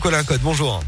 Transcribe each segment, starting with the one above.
Colin Code, bonjour.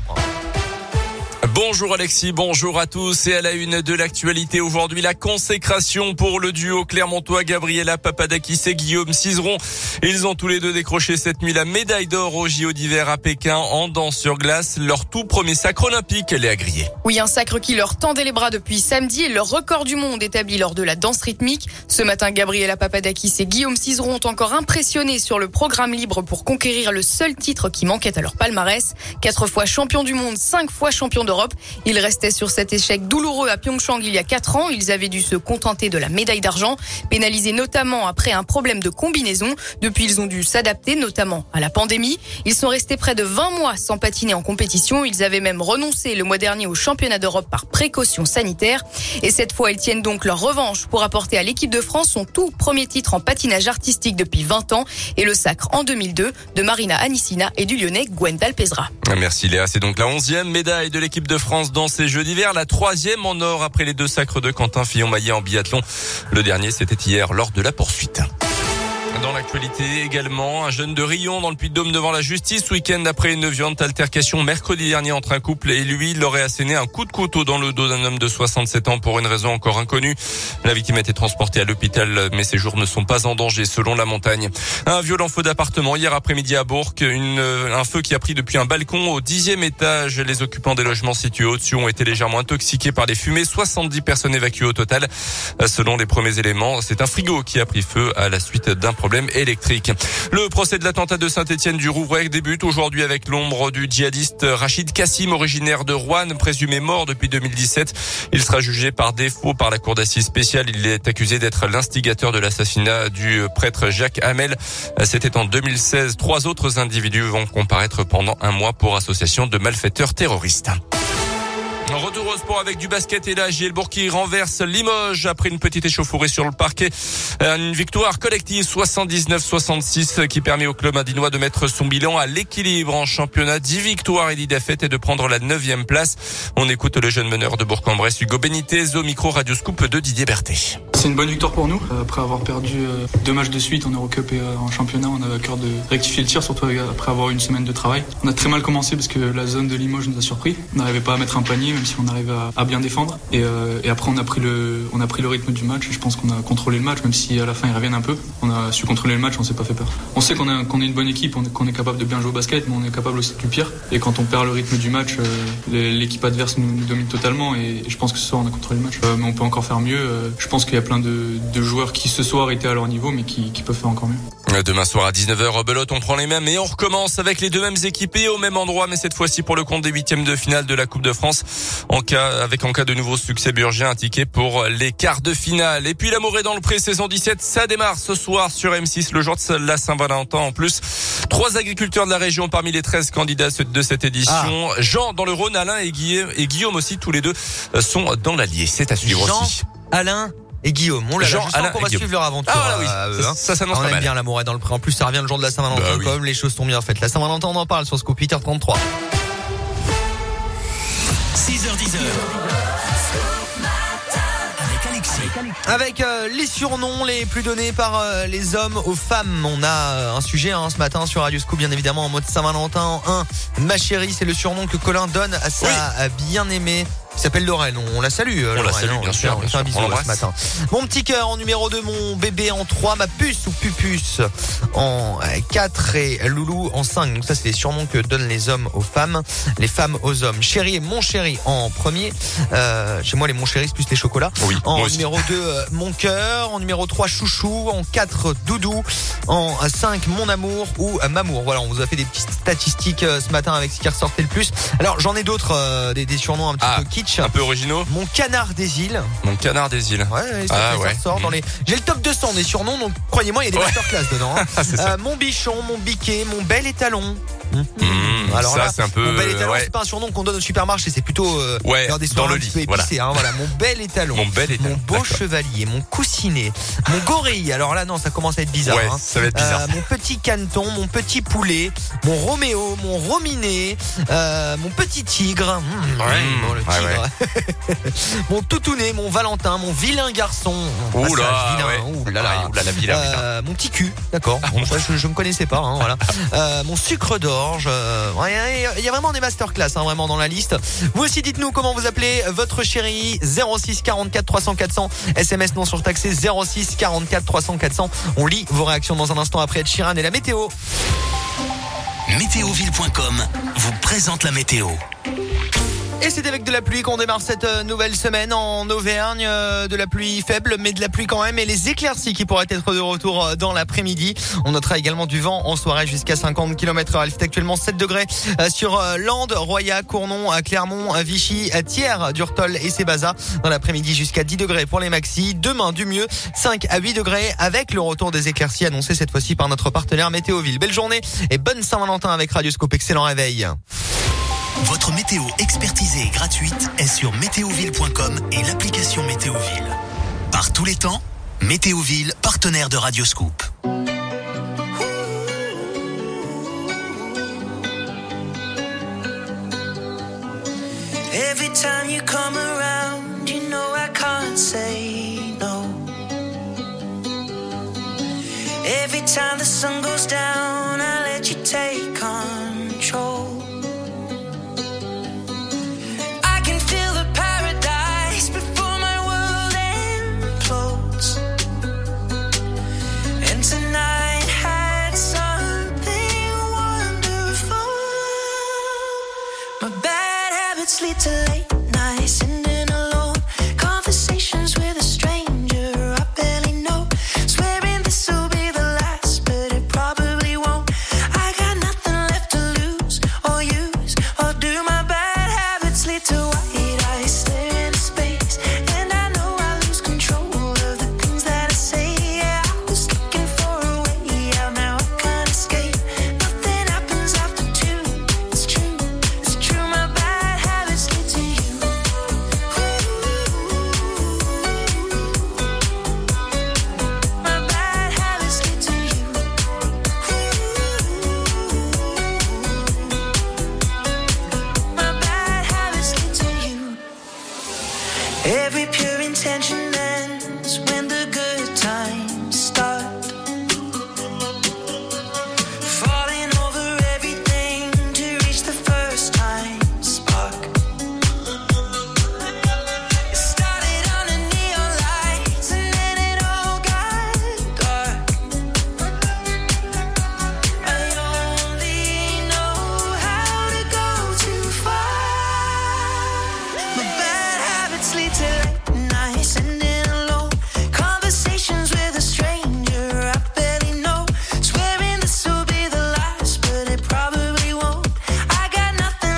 Bonjour Alexis, bonjour à tous et à la une de l'actualité aujourd'hui la consécration pour le duo Clermontois Gabriela Papadakis et Guillaume Cizeron. Ils ont tous les deux décroché cette nuit la médaille d'or au JO d'hiver à Pékin en danse sur glace, leur tout premier sacre olympique, elle est grillée. Oui, un sacre qui leur tendait les bras depuis samedi et leur record du monde établi lors de la danse rythmique. Ce matin, Gabriela Papadakis et Guillaume Cizeron ont encore impressionné sur le programme libre pour conquérir le seul titre qui manquait à leur palmarès. Quatre fois champion du monde, cinq fois champion d'Europe. Ils restaient sur cet échec douloureux à Pyeongchang il y a quatre ans. Ils avaient dû se contenter de la médaille d'argent, pénalisés notamment après un problème de combinaison. Depuis, ils ont dû s'adapter, notamment à la pandémie. Ils sont restés près de 20 mois sans patiner en compétition. Ils avaient même renoncé le mois dernier au championnat d'Europe par précaution sanitaire. Et cette fois, ils tiennent donc leur revanche pour apporter à l'équipe de France son tout premier titre en patinage artistique depuis 20 ans et le sacre en 2002 de Marina Anissina et du Lyonnais Gwendal Pesra. Merci Léa. C'est donc la onzième médaille de l'équipe de France dans ces Jeux d'hiver, la troisième en or après les deux sacres de Quentin Fillon-Maillet en biathlon. Le dernier, c'était hier lors de la poursuite. Dans l'actualité également, un jeune de Rion dans le Puy-de-Dôme devant la justice week-end après une violente altercation mercredi dernier entre un couple et lui. Il aurait asséné un coup de couteau dans le dos d'un homme de 67 ans pour une raison encore inconnue. La victime a été transportée à l'hôpital, mais ses jours ne sont pas en danger selon la montagne. Un violent feu d'appartement hier après-midi à Bourg. Une, un feu qui a pris depuis un balcon au dixième étage. Les occupants des logements situés au-dessus ont été légèrement intoxiqués par les fumées. 70 personnes évacuées au total. Selon les premiers éléments, c'est un frigo qui a pris feu à la suite d'un Le procès de l'attentat de Saint-Étienne du Rouvray débute aujourd'hui avec l'ombre du djihadiste Rachid Kassim, originaire de Rouen, présumé mort depuis 2017. Il sera jugé par défaut par la cour d'assises spéciale. Il est accusé d'être l'instigateur de l'assassinat du prêtre Jacques Hamel. C'était en 2016. Trois autres individus vont comparaître pendant un mois pour association de malfaiteurs terroristes. Retour au sport avec du basket et là Gielbourg qui renverse Limoges après une petite échauffourée sur le parquet. Une victoire collective 79-66 qui permet au club indinois de mettre son bilan à l'équilibre en championnat. 10 victoires et 10 défaites et de prendre la 9 place. On écoute le jeune meneur de Bourg-en-Bresse Hugo Benitez au micro Radio Scoop de Didier Berthet. C'est une bonne victoire pour nous. Après avoir perdu deux matchs de suite en Eurocup et en championnat, on avait à cœur de rectifier le tir, surtout après avoir une semaine de travail. On a très mal commencé parce que la zone de Limoges nous a surpris. On n'arrivait pas à mettre un panier, même si on arrive à, bien défendre. Et, euh, après, on a pris le, on a pris le rythme du match. Je pense qu'on a contrôlé le match, même si à la fin ils reviennent un peu. On a su contrôler le match, on s'est pas fait peur. On sait qu'on est, qu'on est une bonne équipe, qu'on est, capable de bien jouer au basket, mais on est capable aussi du pire. Et quand on perd le rythme du match, euh, l'équipe adverse nous, domine totalement. Et, je pense que ce soir on a contrôlé le match. Euh, mais on peut encore faire mieux. je pense qu'il y a plein de, de, joueurs qui ce soir étaient à leur niveau, mais qui, qui peuvent faire encore mieux. Demain soir à 19h, Rebelote, on prend les mêmes et on recommence avec les deux mêmes équipés au même endroit, mais cette fois-ci pour le compte des huitièmes de finale de la Coupe de France. En cas, avec en cas de nouveau succès burgien, un ticket pour les quarts de finale. Et puis l'amour est dans le pré saison 17, ça démarre ce soir sur M6, le jour de la Saint-Valentin. En plus, trois agriculteurs de la région parmi les 13 candidats de cette édition. Ah. Jean dans le Rhône, Alain et Guillaume, et Guillaume aussi, tous les deux sont dans l'Allier. C'est à suivre Jean, aussi. Alain et Guillaume. On l'a Jean, juste qu'on va suivre leur aventure. Ah, oui. euh, ça, hein. ça s'annonce On pas aime mal. bien l'amour est dans le pré. En plus, ça revient le jour de la Saint-Valentin, Bah oui. comme les choses sont bien faites. La Saint-Valentin, on en parle sur Scoop 8h33. 6h10. Avec Alexis. Avec euh, les surnoms les plus donnés par euh, les hommes aux femmes, on a euh, un sujet hein, ce matin sur Radio Scoop, bien évidemment en mode Saint-Valentin en 1. Ma chérie, c'est le surnom que Colin donne à sa Oui. bien-aimée. Qui s'appelle Lorraine. On la salue. euh, On la Lorraine, salue, hein. bien sûr, On fait un bisou ce matin. Mon petit cœur en numéro 2, mon bébé en 3, ma puce ou pupus en 4 et Loulou en 5. Donc ça, c'est les surnoms que donnent les hommes aux femmes, les femmes aux hommes. Chéri et mon chéri en premier. Euh, chez moi, les mon chéri, c'est plus les chocolats. Oui, En numéro 2, euh, mon cœur. En numéro 3, chouchou. En 4, doudou. En 5, mon amour ou euh, mamour. Voilà, on vous a fait des petites statistiques euh, ce matin avec ce qui ressortait le plus. Alors, j'en ai d'autres, euh, des, des surnoms un petit Ah, peu Un peu originaux. Mon canard des îles. Mon canard des îles. Ouais, ouais, ça, Ah, ouais. ressort dans les. J'ai le top 200 des surnoms, donc croyez-moi, il y a des masterclass dedans. hein. Euh, mon bichon, mon biquet, mon bel étalon. Mmh, Alors ça, là, c'est un peu. mon bel étalon, ouais. c'est pas un surnom qu'on donne au supermarché, c'est plutôt euh, Ouais, des dans le lit, peu épicées, hein, voilà, mon bel étalon. Mon bel étalon, Mon beau chevalier, mon coussinet, mon gorille. Alors là, non, ça commence à être bizarre. Ouais, hein. ça va être bizarre. Euh, mon petit caneton, mon petit poulet, mon Roméo, mon Rominé, euh, mon petit tigre. Mmh, ouais, Mmh, bon, le ouais, tigre. mon toutounet, mon Valentin, mon vilain garçon. Vilain, vilain. Euh, mon petit cul, d'accord. Bon, je, je me connaissais pas. Hein, voilà. Euh, mon sucre d'orge. euh, Il y a vraiment des masterclass hein, vraiment dans la liste. Vous aussi dites-nous comment vous appelez votre chérie 06 44 300 400 SMS non surtaxé 06 44 300 400. On lit vos réactions dans un instant après Ed Sheeran et la météo. Météoville.com vous présente la météo. Et c'est avec de la pluie qu'on démarre cette euh, nouvelle semaine en Auvergne. Euh, de la pluie faible, mais de la pluie quand même. Et les éclaircies qui pourraient être de retour euh, dans l'après-midi. On notera également du vent en soirée jusqu'à 50 km heure. Il fait actuellement 7 degrés sur Landes, Roya, Cournon, Clermont, Vichy, Thiers, Durtol et Sébaza. Dans l'après-midi jusqu'à 10 degrés pour les maxi. Demain du mieux 5 à 8 degrés avec le retour des éclaircies annoncé cette fois-ci par notre partenaire Météoville. Belle journée et bonne Saint-Valentin avec Radioscope. Excellent réveil. Votre météo expertisée et gratuite est sur météoville.com et l'application Météoville. Par tous les temps, Météoville, partenaire de Radioscoop. Every time you come around, you know I can't say no. Every the sun goes down, lead to late nights and